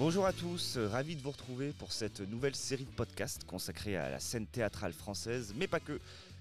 Bonjour à tous, ravi de vous retrouver pour cette nouvelle série de podcasts consacrée à la scène théâtrale française, mais pas que.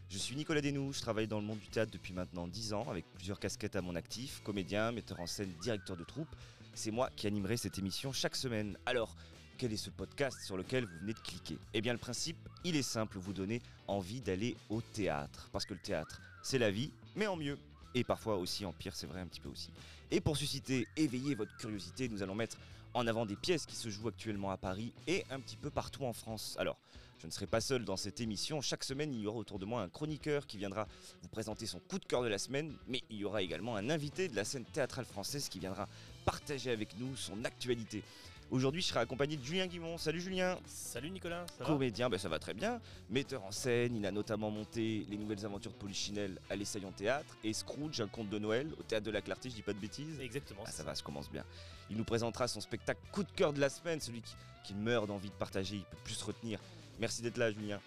Je suis Nicolas Desnoux, je travaille dans le monde du théâtre depuis maintenant 10 ans, avec plusieurs casquettes à mon actif, comédien, metteur en scène, directeur de troupe. C'est moi qui animerai cette émission chaque semaine. Alors, quel est ce podcast sur lequel vous venez de cliquer? Eh bien le principe, il est simple, vous donner envie d'aller au théâtre. Parce que le théâtre, c'est la vie, mais en mieux. Et parfois aussi en pire, c'est vrai un petit peu aussi. Et pour susciter, éveiller votre curiosité, nous allons mettre en avant des pièces qui se jouent actuellement à Paris et un petit peu partout en France. Alors, je ne serai pas seul dans cette émission. Chaque semaine, il y aura autour de moi un chroniqueur qui viendra vous présenter son coup de cœur de la semaine, mais il y aura également un invité de la scène théâtrale française qui viendra partager avec nous son actualité. Aujourd'hui, je serai accompagné de Julien Guimont. Salut Julien Salut Nicolas, ça Comédien, ben ça va très bien. Metteur en scène, il a notamment monté Les Nouvelles Aventures de Polichinelle à l'Essayon Théâtre et Scrooge, un conte de Noël au Théâtre de la Clarté, je dis pas de bêtises Exactement. Ah, ça va, ça commence bien. Il nous présentera son spectacle coup de cœur de la semaine, celui qui, qui meurt d'envie de partager, il peut plus se retenir. Merci d'être là Julien.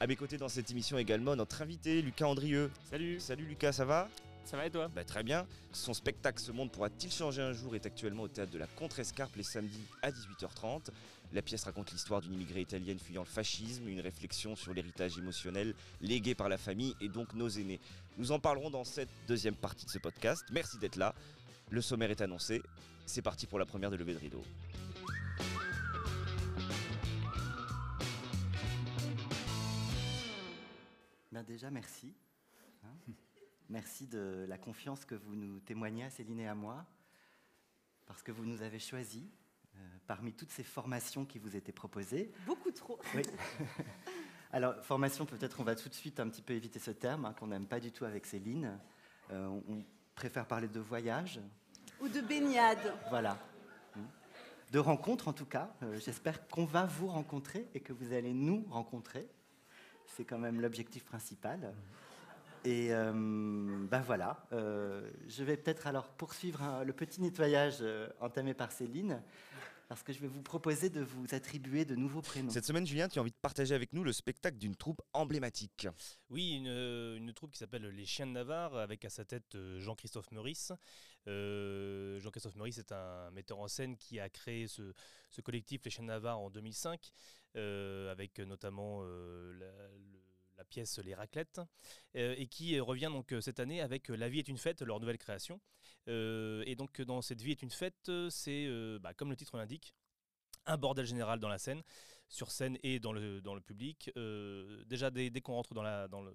À mes côtés dans cette émission également, notre invité Lucas Andrieux. Salut Salut Lucas, ça va? Ça va et toi bah, Très bien. Son spectacle Ce monde pourra-t-il changer un jour est actuellement au théâtre de la Contrescarpe les samedis à 18h30. La pièce raconte l'histoire d'une immigrée italienne fuyant le fascisme, une réflexion sur l'héritage émotionnel légué par la famille et donc nos aînés. Nous en parlerons dans cette deuxième partie de ce podcast. Merci d'être là. Le sommaire est annoncé. C'est parti pour la première de levée de rideau. Ben déjà, merci. Hein? Merci de la confiance que vous nous témoignez à Céline et à moi, parce que vous nous avez choisis euh, parmi toutes ces formations qui vous étaient proposées. Beaucoup trop. Oui. Alors, formation, peut-être on va tout de suite un petit peu éviter ce terme, hein, qu'on n'aime pas du tout avec Céline. Euh, on, préfère parler de voyage. Ou de baignade. Voilà. De rencontres, en tout cas. Euh, J'espère qu'on va vous rencontrer et que vous allez nous rencontrer. C'est quand même l'objectif principal. Et euh, ben voilà, euh, je vais peut-être alors poursuivre hein, le petit nettoyage euh, entamé par Céline, parce que je vais vous proposer de vous attribuer de nouveaux prénoms. Cette semaine, Julien, tu as envie de partager avec nous le spectacle d'une troupe emblématique. Oui, une, une, troupe qui s'appelle Les Chiens de Navarre, avec à sa tête Jean-Christophe Meurice. Euh, Jean-Christophe Meurice est un metteur en scène qui a créé ce, ce collectif Les Chiens de Navarre en 2005, euh, avec notamment euh, la, le la pièce Les Raclettes, euh, et qui revient donc cette année avec La vie est une fête, leur nouvelle création. Euh, et donc dans cette vie est une fête, c'est euh, bah, comme le titre l'indique, un bordel général dans la scène, sur scène et dans le, dans le public. Euh, déjà, dès, dès qu'on rentre dans, la, dans, le,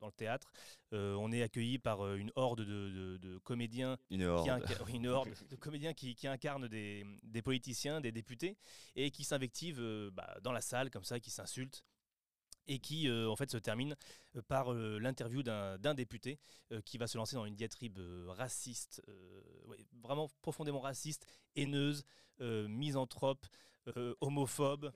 dans le théâtre, euh, on est accueilli par une horde de, de, de comédiens. Une horde. Qui une horde de comédiens qui, qui incarnent des, des, politiciens, des députés, et qui s'invectivent euh, bah, dans la salle, comme ça, qui s'insultent et qui euh, en fait se termine par euh, l'interview d'un député euh, qui va se lancer dans une diatribe raciste, vraiment profondément raciste, haineuse, misanthrope, homophobe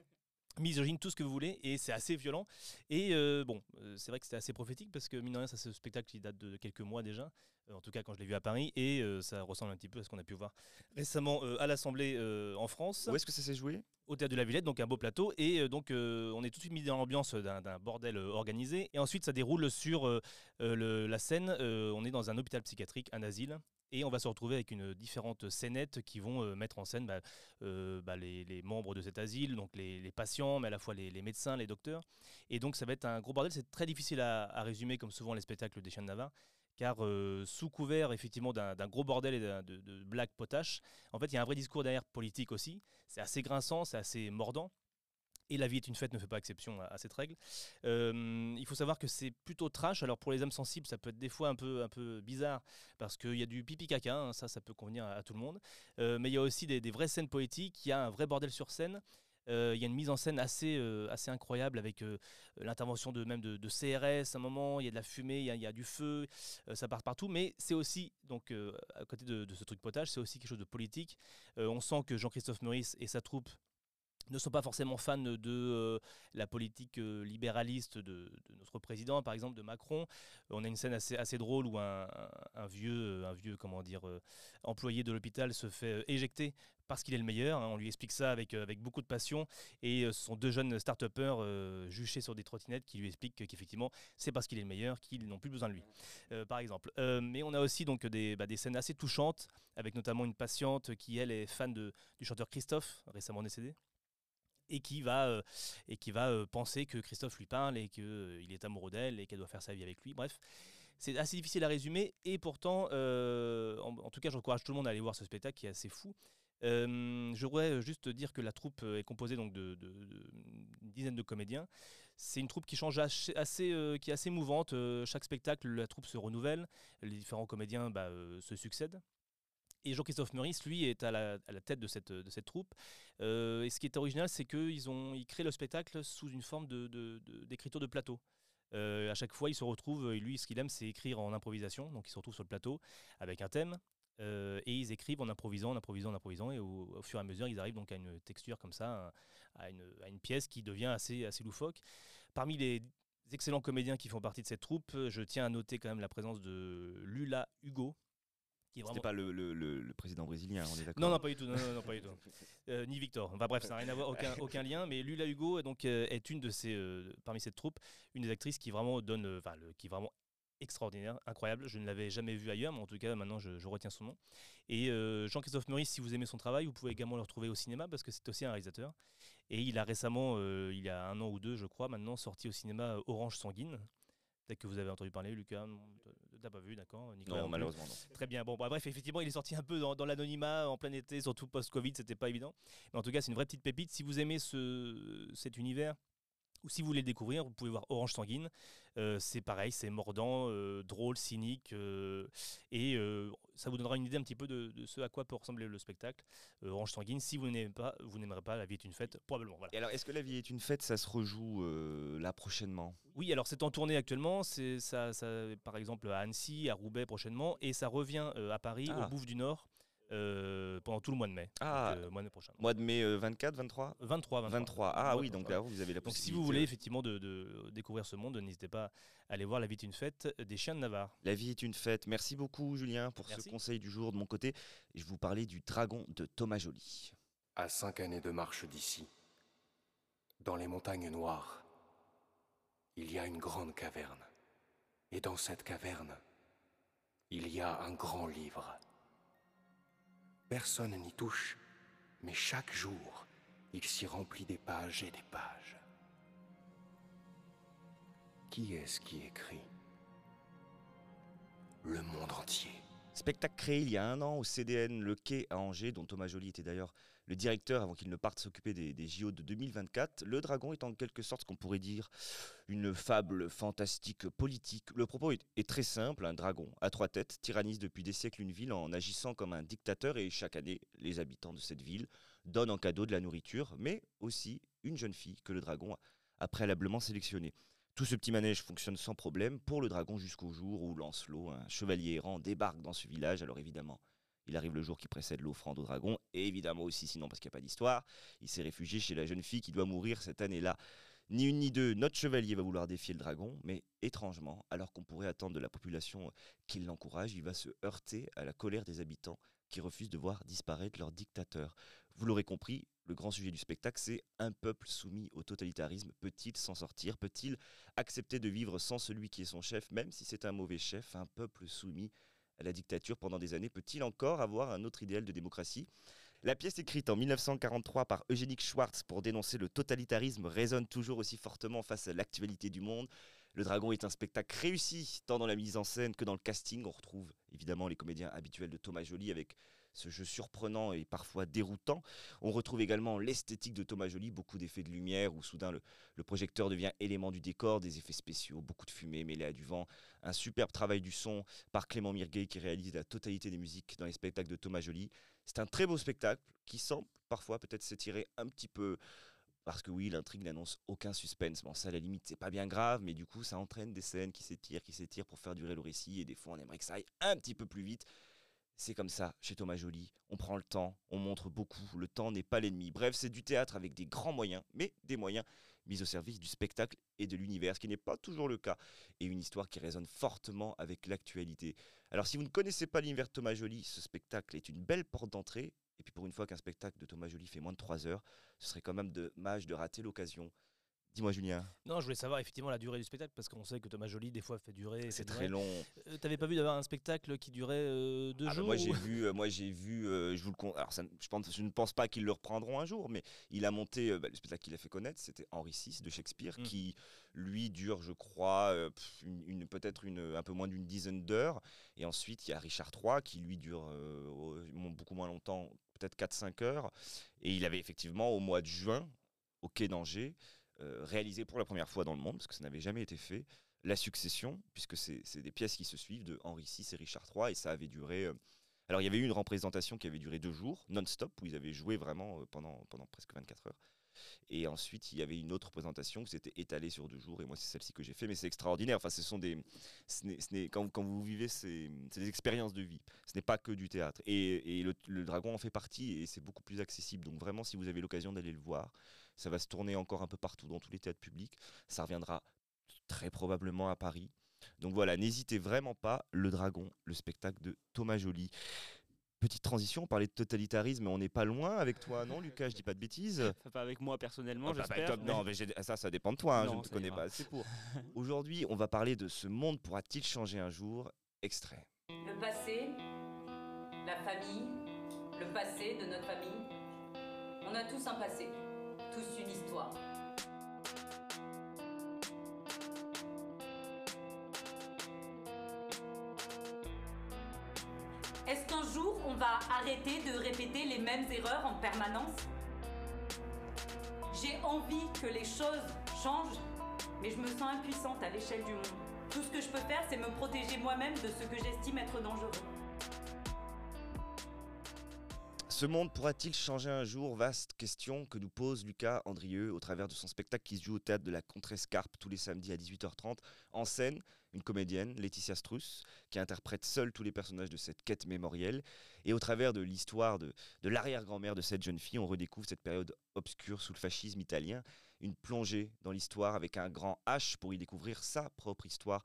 misogyne, tout ce que vous voulez, et c'est assez violent. Et euh, bon, euh, c'est vrai que c'était assez prophétique parce que mine de rien, ça, ce spectacle il date de quelques mois déjà, euh, en tout cas quand je l'ai vu à Paris, et ça ressemble un petit peu à ce qu'on a pu voir récemment à l'Assemblée en France. Où est-ce que ça s'est joué? Au théâtre de la Villette, donc un beau plateau, et donc on est tout de suite mis dans l'ambiance d'un bordel organisé, et ensuite ça déroule sur le- la scène. on est dans un hôpital psychiatrique, un asile. Et on va se retrouver avec une différentes scénettes qui vont euh, mettre en scène bah, euh, bah, les, membres de cet asile, donc les, les patients, mais à la fois les, médecins, les docteurs. Et donc ça va être un gros bordel. C'est très difficile à, résumer, comme souvent les spectacles des chiens de Navarre, car euh, sous couvert effectivement d'un gros bordel et de, de blagues en fait il y a un vrai discours derrière politique aussi. C'est assez grinçant, c'est assez mordant. Et La vie est une fête ne fait pas exception à, cette règle. Euh, il faut savoir que c'est plutôt trash. Alors pour les âmes sensibles, ça peut être des fois un peu, un peu bizarre parce qu'il y a du pipi caca, hein, ça, ça peut convenir à, tout le monde. Euh, mais il y a aussi des, vraies scènes poétiques, il y a un vrai bordel sur scène. Euh, il y a une mise en scène assez, assez incroyable avec l'intervention de même de, CRS à un moment, il y a de la fumée, il y a, du feu, ça part partout, mais c'est aussi, donc à côté de, de ce truc potage, c'est aussi quelque chose de politique. On sent que Jean-Christophe Meurice et sa troupe ne sont pas forcément fans de euh, la politique euh, libéraliste de, notre président, par exemple de Macron. On a une scène assez, drôle où un, vieux, un vieux comment dire, euh, employé de l'hôpital se fait éjecter parce qu'il est le meilleur. On lui explique ça avec, avec beaucoup de passion. Et ce sont deux jeunes start-upers juchés sur des trottinettes qui lui expliquent qu'effectivement, c'est parce qu'il est le meilleur qu'ils n'ont plus besoin de lui, par exemple. mais on a aussi donc des, bah, des scènes assez touchantes, avec notamment une patiente qui, elle, est fan de, du chanteur Christophe, récemment décédé et qui va, euh, et qui va euh, penser que Christophe lui parle et qu'il euh, est amoureux d'elle et qu'elle doit faire sa vie avec lui. Bref, c'est assez difficile à résumer et pourtant, en, tout cas, j'encourage tout le monde à aller voir ce spectacle qui est assez fou. je voudrais juste dire que la troupe est composée donc de, dizaine de comédiens. C'est une troupe qui change assez, qui est assez mouvante. chaque spectacle, la troupe se renouvelle, les différents comédiens bah, se succèdent. Et Jean-Christophe Meurice, lui, est à la, tête de cette, troupe. Euh, et ce qui est original, c'est qu'ils ont, ils créent le spectacle sous une forme d'écriture de, plateau. Euh, à chaque fois, il se retrouve, lui, ce qu'il aime, c'est écrire en improvisation. Donc, il se retrouve sur le plateau avec un thème. Euh, et ils écrivent en improvisant, en improvisant, en improvisant. Et au, fur et à mesure, ils arrivent donc à une texture comme ça, à une, pièce qui devient assez loufoque. Parmi les excellents comédiens qui font partie de cette troupe, je tiens à noter quand même la présence de Lula Hugo, c'était pas le, le, le, président brésilien, on est d'accord Non, non, pas du tout. Non, non, pas du tout. Euh, ni Victor. Enfin bref, ça n'a rien à voir, aucun, aucun lien. Mais Lula Hugo donc, euh, est une de ces, euh, parmi cette troupe, une des actrices qui vraiment donne, enfin, qui est vraiment extraordinaire, incroyable. Je ne l'avais jamais vu ailleurs, mais en tout cas, maintenant, je, je retiens son nom. Et Jean-Christophe Meurice, si vous aimez son travail, vous pouvez également le retrouver au cinéma parce que c'est aussi un réalisateur. Et il a récemment, il y a un an ou deux, je crois, maintenant sorti au cinéma Orange Sanguine, Peut-être que vous avez entendu parler, Lucas. T'as pas vu, d'accord Non, malheureusement, non. Très bien. Bon, bah, bref, effectivement, il est sorti un peu dans, l'anonymat en plein été, surtout post-Covid, c'était pas évident. Mais en tout cas, c'est une vraie petite pépite. Si vous aimez ce, cet univers, ou si vous voulez le découvrir, vous pouvez voir Orange Sanguine. Euh, c'est pareil, c'est mordant, euh, drôle, cynique, euh, et ça vous donnera une idée un petit peu de, ce à quoi peut ressembler le spectacle. Orange Sanguine, si vous n'aimez pas, vous n'aimerez pas La vie est une fête, probablement. Et alors, est-ce que La vie est une fête, ça se rejoue là prochainement? Oui, alors c'est en tournée actuellement. C'est ça, ça, par exemple à Annecy, à Roubaix prochainement, et ça revient à Paris, au ah. Bouffe du Nord. Euh, pendant tout le mois de mai. Ah, euh, mois, prochain. mois de mai 24, 23 23, 23. Ah oui, donc là, vous avez la donc, si vous voulez effectivement de, découvrir ce monde, n'hésitez pas à aller voir La vie est une fête des chiens de Navarre. La vie est une fête. Merci beaucoup, Julien, pour ce conseil du jour de mon côté. Je vous parlais du dragon de Thomas Joly. À cinq années de marche d'ici, dans les montagnes noires, il y a une grande caverne. Et dans cette caverne, il y a un grand livre Personne n'y touche, mais chaque jour, il s'y remplit des pages et des pages. Qui est-ce qui écrit Le monde entier? Spectacle créé il y a un an au CDN Le Quai à Angers, dont Thomas Joly était d'ailleurs le directeur avant qu'il ne parte s'occuper des, JO de 2024. Le dragon est en quelque sorte ce qu'on pourrait dire une fable fantastique politique. Le propos est, très simple, un dragon à trois têtes tyrannise depuis des siècles une ville en agissant comme un dictateur et chaque année les habitants de cette ville donnent en cadeau de la nourriture, mais aussi une jeune fille que le dragon a préalablement sélectionnée. Tout ce petit manège fonctionne sans problème pour le dragon jusqu'au jour où Lancelot, un chevalier errant, débarque dans ce village. Alors évidemment, il arrive le jour qui précède l'offrande au dragon, et évidemment aussi, sinon parce qu'il n'y a pas d'histoire, il s'est réfugié chez la jeune fille qui doit mourir cette année-là. Ni une ni deux, notre chevalier va vouloir défier le dragon, mais étrangement, alors qu'on pourrait attendre de la population qu'il l'encourage, il va se heurter à la colère des habitants qui refusent de voir disparaître leur dictateur. Vous l'aurez compris, le grand sujet du spectacle, c'est un peuple soumis au totalitarisme. Peut-il s'en sortir? Peut-il accepter de vivre sans celui qui est son chef, même si c'est un mauvais chef? Un peuple soumis la dictature pendant des années peut-il encore avoir un autre idéal de démocratie? La pièce écrite en 1943 par Eugénique Schwartz pour dénoncer le totalitarisme résonne toujours aussi fortement face à l'actualité du monde. Le Dragon est un spectacle réussi, tant dans la mise en scène que dans le casting. On retrouve évidemment les comédiens habituels de Thomas Joly avec ce jeu surprenant et parfois déroutant. On retrouve également l'esthétique de Thomas Joly, beaucoup d'effets de lumière où soudain le, projecteur devient élément du décor, des effets spéciaux, beaucoup de fumée mêlée à du vent, un superbe travail du son par Clément Mirguet qui réalise la totalité des musiques dans les spectacles de Thomas Joly. C'est un très beau spectacle qui semble parfois peut-être s'étirer un petit peu parce que oui, l'intrigue n'annonce aucun suspense. Bon, ça, à la limite, c'est pas bien grave, mais du coup, ça entraîne des scènes qui s'étirent, qui s'étirent pour faire durer le récit. Et des fois, on aimerait que ça aille un petit peu plus vite. C'est comme ça chez Thomas Joly. On prend le temps, on montre beaucoup. Le temps n'est pas l'ennemi. Bref, c'est du théâtre avec des grands moyens, mais des moyens mis au service du spectacle et de l'univers, ce qui n'est pas toujours le cas. Et une histoire qui résonne fortement avec l'actualité. Alors, si vous ne connaissez pas l'univers de Thomas Joly, ce spectacle est une belle porte d'entrée. Et puis, pour une fois qu'un spectacle de Thomas Joly fait moins de 3 heures, ce serait quand même dommage de rater l'occasion. Dis-moi, Julien. Non, je voulais savoir effectivement la durée du spectacle parce qu'on sait que Thomas Joly des fois fait durer. C'est très long. Euh, T'avais pas vu d'avoir un spectacle qui durait euh, deux Ah bah jours moi j'ai vu, euh, moi j'ai vu, euh, je vous le alors ça, je, pense, je ne pense pas qu'ils le reprendront un jour, mais il a monté bah, le spectacle qu'il a fait connaître, c'était Henri VI de Shakespeare, Mm. qui lui dure, je crois, une, une- peut-être une, un peu moins d'une dizaine d'heures, et ensuite il y a Richard III qui lui dure au- beaucoup moins longtemps, peut-être 4-5 heures, et il avait effectivement au mois de juin au Quai d'Angers réalisé pour la première fois dans le monde, parce que ça n'avait jamais été fait, la succession, puisque c'est des pièces qui se suivent de Henri VI et Richard III, et ça avait duré. euh, alors il y avait eu une représentation qui avait duré deux jours, non-stop, où ils avaient joué vraiment euh, pendant, pendant presque 24 heures. Et ensuite, il y avait une autre représentation qui s'était étalée sur deux jours, et moi c'est celle-ci que j'ai fait, mais c'est extraordinaire. Enfin, ce sont des, ce ce quand, quand vous vivez, c'est des expériences de vie. Ce n'est pas que du théâtre. Et, et le dragon en fait partie, et c'est beaucoup plus accessible. Donc vraiment, si vous avez l'occasion d'aller le voir, ça va se tourner encore un peu partout dans tous les théâtres publics. Ça reviendra très probablement à Paris. Donc voilà, n'hésitez vraiment pas. Le Dragon, le spectacle de Thomas Joly. Petite transition, on parlait de totalitarisme, mais on n'est pas loin avec toi, non, Lucas? Je dis pas de bêtises. Pas avec moi personnellement, Ah bah, bah, j'espère. comme- mais- non, mais ça, ça dépend de toi. hein, je ne te connais ira. pas assez pour. Aujourd'hui, on va parler de ce monde pourra-t-il changer un jour? Extrait. Le passé, la famille, le passé de notre famille. On a tous un passé, tous une histoire. Est-ce qu'un jour on va arrêter de répéter les mêmes erreurs en permanence? J'ai envie que les choses changent, mais je me sens impuissante à l'échelle du monde. Tout ce que je peux faire, c'est me protéger moi-même de ce que j'estime être dangereux. Ce monde pourra-t-il changer un jour? Vaste question que nous pose Lucas Andrieux au travers de son spectacle qui se joue au théâtre de la Contrescarpe tous les samedis à 18h30. En scène, une comédienne, Laetitia Struss, qui interprète seule tous les personnages de cette quête mémorielle. Et au travers de l'histoire de, de l'arrière-grand-mère de cette jeune fille, on redécouvre cette période obscure sous le fascisme italien. Une plongée dans l'histoire avec un grand H pour y découvrir sa propre histoire.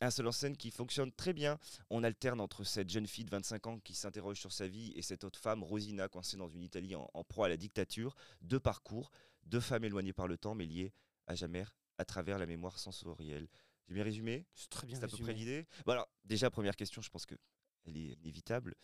Un seul en scène qui fonctionne très bien. On alterne entre cette jeune fille de 25 ans qui s'interroge sur sa vie et cette autre femme, Rosina, coincée dans une Italie en, en proie à la dictature. Deux parcours, deux femmes éloignées par le temps mais liées à jamais à travers la mémoire sensorielle. J'ai bien résumé? C'est très bien C'est à peu près l'idée? Bon alors, déjà, première question, je pense que elle est inévitable.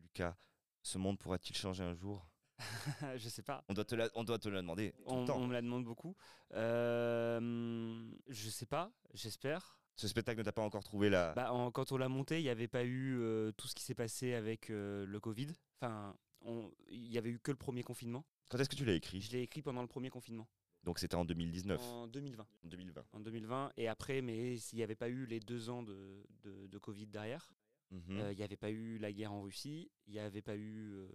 Lucas, ce monde pourra-t-il changer un jour? Je sais pas. on doit, te la, on doit te la demander tout On, le temps. on me la demande beaucoup. Euh, je sais pas, j'espère. Ce spectacle ne t'a pas encore trouvé la... Bah, en- quand on l'a monté, il n'y avait pas eu euh, tout ce qui s'est passé avec euh, le Covid. Enfin, il n'y avait eu que le premier confinement. Quand est-ce que tu l'as écrit? Je l'ai écrit pendant le premier confinement, Donc c'était en 2019. en 2020. En 2020. En 2020. Et après, mais s'il n'y avait pas eu les deux ans de, de- de Covid derrière, Mhm. euh, il n'y avait pas eu la guerre en Russie, il n'y avait pas eu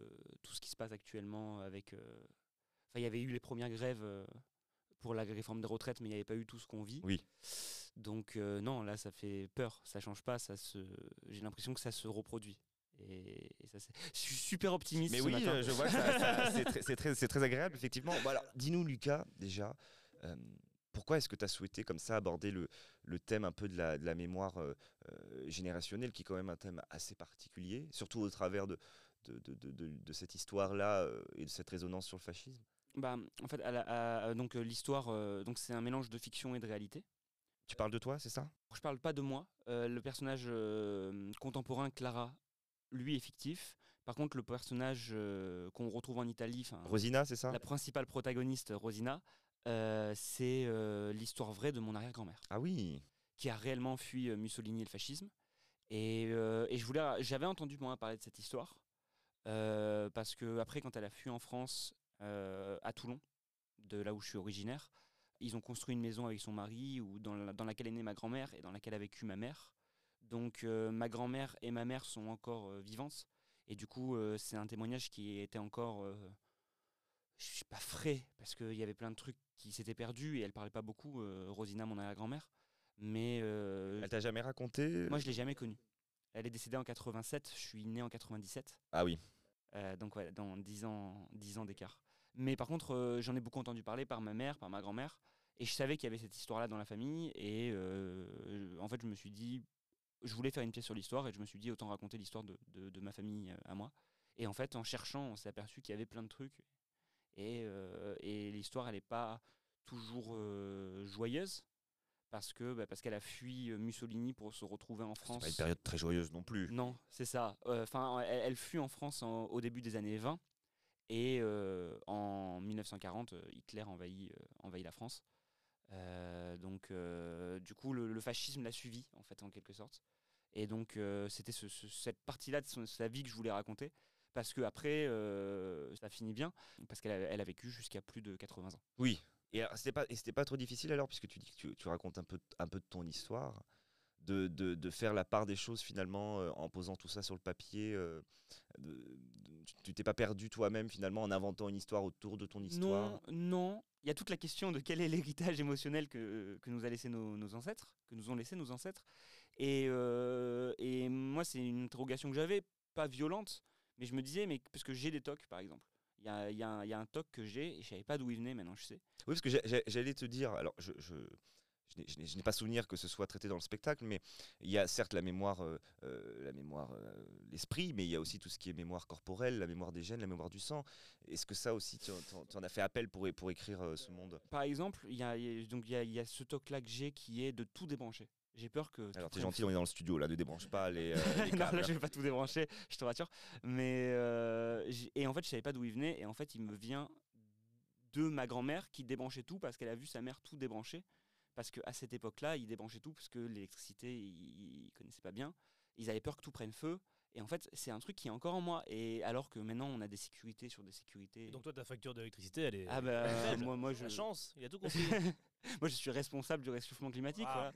tout ce qui se passe actuellement avec. Enfin, il y avait eu les premières grèves pour la réforme des retraites, mais il n'y avait pas eu tout ce qu'on vit. Oui. Donc euh, non, là, ça fait peur. Ça change pas. Ça se. J'ai l'impression que ça se reproduit. Et, et ça, c'est- je suis super optimiste. Mais ce oui, matin. euh, je vois que ça- ça- c'est très, c'est très, c'est très agréable, effectivement. Bon, alors, dis-nous, Lucas, déjà, euh, pourquoi est-ce que tu as souhaité comme ça aborder le, le thème un peu de la, de la mémoire euh, générationnelle, qui est quand même un thème assez particulier, surtout au travers de, de, de- de- de- de cette histoire-là et de cette résonance sur le fascisme? Bah, en fait, à la- à- donc l'histoire, euh, donc c'est un mélange de fiction et de réalité. Tu parles de toi, c'est ça? Je parle pas de moi. euh, le personnage euh, contemporain Clara, lui, est fictif. Par contre, le personnage euh, qu'on retrouve en Italie, Rosina, c'est ça? la principale protagoniste, Rosina, c'est l'histoire vraie de mon arrière-grand-mère, Ah oui qui a réellement fui Mussolini et le fascisme. Et, et je voulais, j'avais entendu moi parler de cette histoire parce que après, quand elle a fui en France, à Toulon, de là où je suis originaire, ils ont construit une maison avec son mari où, dans, la- dans laquelle est née ma grand-mère et dans laquelle a vécu ma mère. Donc euh, ma grand-mère et ma mère sont encore euh, vivantes. Et du coup, euh, c'est un témoignage qui était encore, je sais pas frais, parce qu'il y avait plein de trucs qui s'étaient perdus et elle parlait pas beaucoup, Rosina, mon arrière-grand-mère. Mais Elle t'a jamais raconté moi, je l'ai jamais connue. Elle est décédée en 87, je suis né en 97. Ah oui. Donc ouais, dans 10 ans, 10 ans d'écart. Mais par contre, euh, j'en ai beaucoup entendu parler par ma mère, par ma grand-mère. Et je savais qu'il y avait cette histoire-là dans la famille. Et euh, en fait, je me suis dit, je voulais faire une pièce sur l'histoire. Et je me suis dit, autant raconter l'histoire de, de- de ma famille euh, à moi. Et en fait, en cherchant, on s'est aperçu qu'il y avait plein de trucs. Et, euh, et l'histoire, elle n'est pas toujours joyeuse. Parce que bah, parce qu'elle a fui Mussolini pour se retrouver en C'est France. pas une période très joyeuse non plus. Non, c'est ça. Euh, Enfin, elle, elle fuit en France en- au début des années 20 et euh, en 1940, euh, Hitler envahit, euh, envahit la France. Donc, du coup, le, fascisme l'a suivi en fait, en quelque sorte. Et donc, c'était ce- ce- cette partie-là de sa vie que je voulais raconter. Parce que après, ça finit bien, parce qu'elle a, vécu jusqu'à plus de 80 ans. Oui. Et c'était pas, pas trop difficile alors, puisque tu dis que tu racontes un peu, un peu de ton histoire, de, de, de faire la part des choses finalement euh, en posant tout ça sur le papier. euh, de- tu- t'es pas perdu toi-même finalement en inventant une histoire autour de ton histoire? Non, non. Il y a toute la question de quel est l'héritage émotionnel que, que nous a laissé nos, nos ancêtres, que nous ont laissé nos ancêtres. Et, euh, et moi, c'est une interrogation que j'avais, pas violente, mais je me disais, mais parce que j'ai des tocs, par exemple. Il y a, y a y a un toc que j'ai et je savais pas d'où il venait, maintenant je sais. Oui, parce que j'allais te dire, alors je, je, je n'ai- pas souvenir que ce soit traité dans le spectacle, mais il y a certes la mémoire, euh, euh, la mémoire, euh, l'esprit, mais il y a aussi tout ce qui est mémoire corporelle, la mémoire des gènes, la mémoire du sang. Est-ce que ça aussi, tu, en- as fait appel pour, pour écrire euh, ce monde? Par exemple, il y a, donc il y a, il y a ce toc-là que j'ai qui est de tout débrancher. J'ai peur que. Alors t'es gentil, on est dans le studio là, ne débranche pas les, euh, les non, là, je vais pas tout débrancher, je te rassure. Mais euh, et en fait, je savais pas d'où il venait. Et en fait, il me vient de ma grand-mère qui débranchait tout parce qu'elle a vu sa mère tout débrancher. Parce qu'à cette époque-là, ils débranchaient tout parce que l'électricité, ils, ils connaissaient pas bien. Ils avaient peur que tout prenne feu. Et en fait, c'est un truc qui est encore en moi. Et alors que maintenant, on a des sécurités sur des sécurités. Et donc toi, ta facture d'électricité, elle est. ah bah, moi, moi, je, La chance, il a tout compris. moi, je suis responsable du réchauffement climatique. Ah.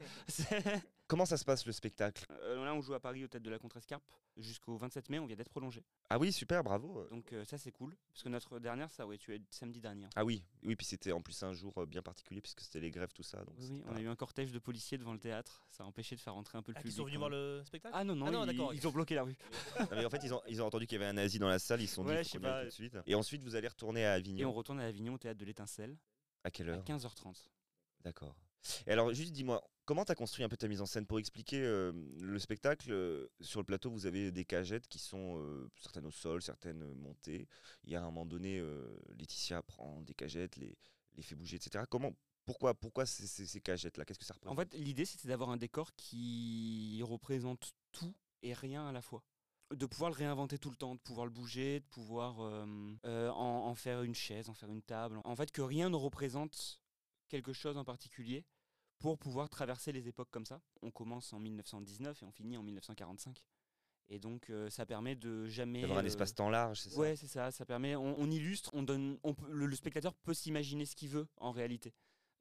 voilà. Comment ça se passe le spectacle? Euh, là, on joue à Paris au tête de la Contrescarpe jusqu'au 27 mai. On vient d'être prolongé. Ah oui, super, bravo. Donc euh, ça c'est cool parce que notre dernière ça aurait tué samedi dernier. Ah oui, oui, puis c'était en plus un jour euh, bien particulier puisque c'était les grèves, tout ça. Donc Oui, on pas- a eu un cortège de policiers devant le théâtre, ça a empêché de faire rentrer un peu le Ah, public. qui sont venus quand voir le spectacle? Ah non non, Ah non, ils, ils ont bloqué la rue. Mais en fait, ils ont, ils ont entendu qu'il y avait un nazi dans la salle, ils se sont dit Ouais, je sais pas. tout de suite. Et ensuite, vous allez retourner à Et Avignon. on retourne à Avignon au théâtre de l'Étincelle À quelle à heure? 15h30. D'accord. Et alors, juste dis-moi, comment tu as construit un peu ta mise en scène pour expliquer euh, le spectacle euh, Sur le plateau, vous avez des cagettes qui sont euh, certaines au sol, certaines montées. Il y a un moment donné, Laetitia prend des cagettes, les, les fait bouger, etc. Comment, pourquoi, pourquoi ces, ces- ces cagettes-là Qu'est-ce que ça En représente? fait, l'idée c'était d'avoir un décor qui représente tout et rien à la fois. De pouvoir le réinventer tout le temps, de pouvoir le bouger, de pouvoir euh, euh, en, en faire une chaise, en faire une table. En fait, que rien ne représente quelque chose en particulier pour pouvoir traverser les époques comme ça. On commence en 1919 et on finit en 1945. Et donc, euh, ça permet de jamais. D'avoir un euh, espace-temps large, c'est ça Ouais, c'est ça. Ça permet. On, on illustre, on donne. On peut- le, le spectateur peut s'imaginer ce qu'il veut en réalité.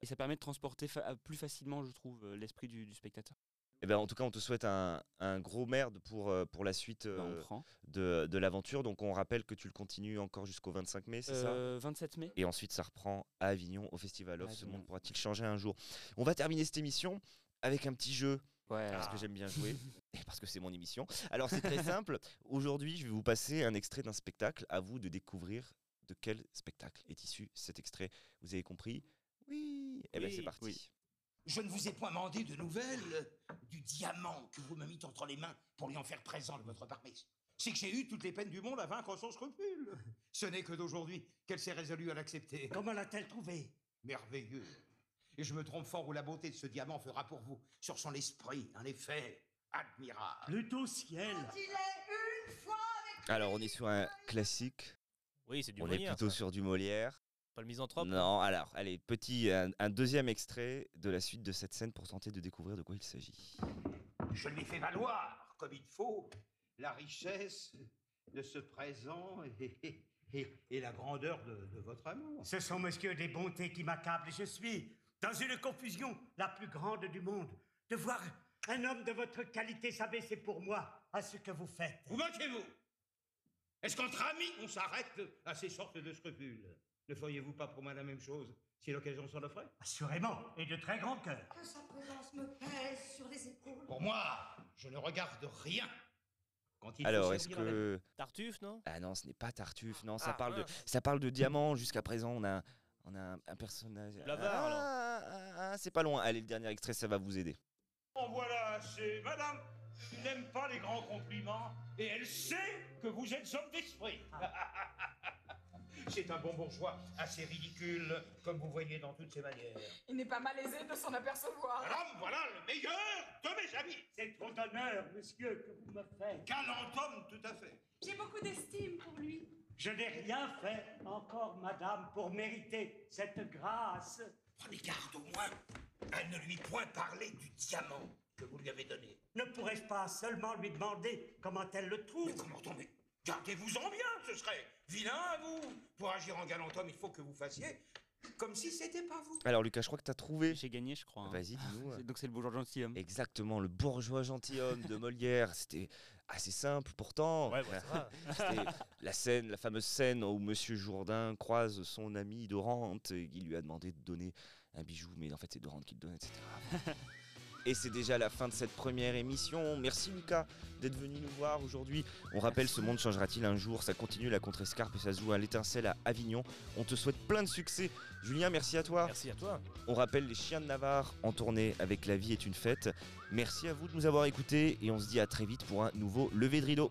Et ça permet de transporter fa- plus facilement, je trouve, euh, l'esprit du, du spectateur. Eh ben, en tout cas, on te souhaite un, un gros merde pour, euh, pour la suite Bah, euh, de, de l'aventure. Donc, on rappelle que tu le continues encore jusqu'au 25 mai, c'est ça? Euh, 27 mai. Et ensuite, ça reprend à Avignon, au Festival of. À Ce monde pourra-t-il changer un jour? On va terminer cette émission avec un petit jeu, Ouais. parce ah. que j'aime bien jouer, et parce que c'est mon émission. Alors, c'est très simple. Aujourd'hui, je vais vous passer un extrait d'un spectacle. À vous de découvrir de quel spectacle est issu cet extrait. Vous avez compris? Oui Eh bien, Oui, c'est parti. oui. Je ne vous ai point demandé de nouvelles du diamant que vous me mîtes entre les mains pour lui en faire présent de votre parmise. C'est que j'ai eu toutes les peines du monde à vaincre son scrupule. Ce n'est que d'aujourd'hui qu'elle s'est résolue à l'accepter. Comment l'a-t-elle trouvé Merveilleux. Et je me trompe fort où la beauté de ce diamant fera pour vous, sur son esprit, un effet admirable. Plutôt ciel. Alors, on est sur un classique. Oui, c'est du on est Molière, plutôt ça. sur du Molière. Pas le misanthrope Non, alors, allez, petit, un, un deuxième extrait de la suite de cette scène pour tenter de découvrir de quoi il s'agit. Je lui ai fait valoir, comme il faut, la richesse de ce présent et, et- et la grandeur de, de votre amour. Ce sont, monsieur, des bontés qui m'accablent. Je suis dans une confusion la plus grande du monde. De voir un homme de votre qualité s'abaisser pour moi à ce que vous faites. Vous moquez-vous? Est-ce qu'entre amis, on s'arrête à ces sortes de scrupules? Ne feriez-vous pas pour moi la même chose si l'occasion s'en offrait? Assurément, et de très grand cœur. Que sa présence me pèse sur les épaules. Pour moi, je ne regarde rien Quand il Alors, est-ce la- que. Tartuffe, non? Ah non, ce n'est pas Tartuffe, non, ça, Ah, parle de, ça parle de diamants. Jusqu'à présent, on a, on a un, un personnage. Alors. ah, ah, ah, c'est pas loin. Allez, le dernier extrait, ça va vous aider. En voilà assez. Madame, tu n'aimes pas les grands compliments et elle sait que vous êtes homme d'esprit. C'est un bon bourgeois assez ridicule, comme vous voyez dans toutes ses manières. Il n'est pas malaisé de s'en apercevoir. Madame, voilà le meilleur de mes amis. C'est trop d'honneur, monsieur, que vous me faites. Galant homme, tout à fait. J'ai beaucoup d'estime pour lui. Je n'ai rien fait encore, madame, pour mériter cette grâce. Prenez garde au moins à ne lui point parler du diamant que vous lui avez donné. Ne pourrais-je pas seulement lui demander comment elle le trouve? Mais comment tomber? Gardez-vous-en bien, ce serait vilain à vous. Pour agir en galant homme, il faut que vous fassiez comme si c'était pas vous. Alors, Lucas, je crois que tu as trouvé. J'ai gagné, je crois. hein. Vas-y, dis-nous. Donc c'est le bourgeois gentilhomme. Exactement, le bourgeois gentilhomme de Molière. C'était assez simple pourtant. Ouais, bah. C'était la scène, la fameuse scène où Monsieur Jourdain croise son ami Dorante et il lui a demandé de donner un bijou, mais en fait c'est Dorante qui le donne, etc. Et c'est déjà la fin de cette première émission. Merci Lucas d'être venu nous voir aujourd'hui. On rappelle, ce monde changera-t-il un jour? Ça continue la contre-escarpe et ça se joue à l'étincelle à Avignon. On te souhaite plein de succès. Julien, merci à toi. Merci à toi. On rappelle les chiens de Navarre en tournée avec La vie est une fête. Merci à vous de nous avoir écoutés et on se dit à très vite pour un nouveau lever de rideau.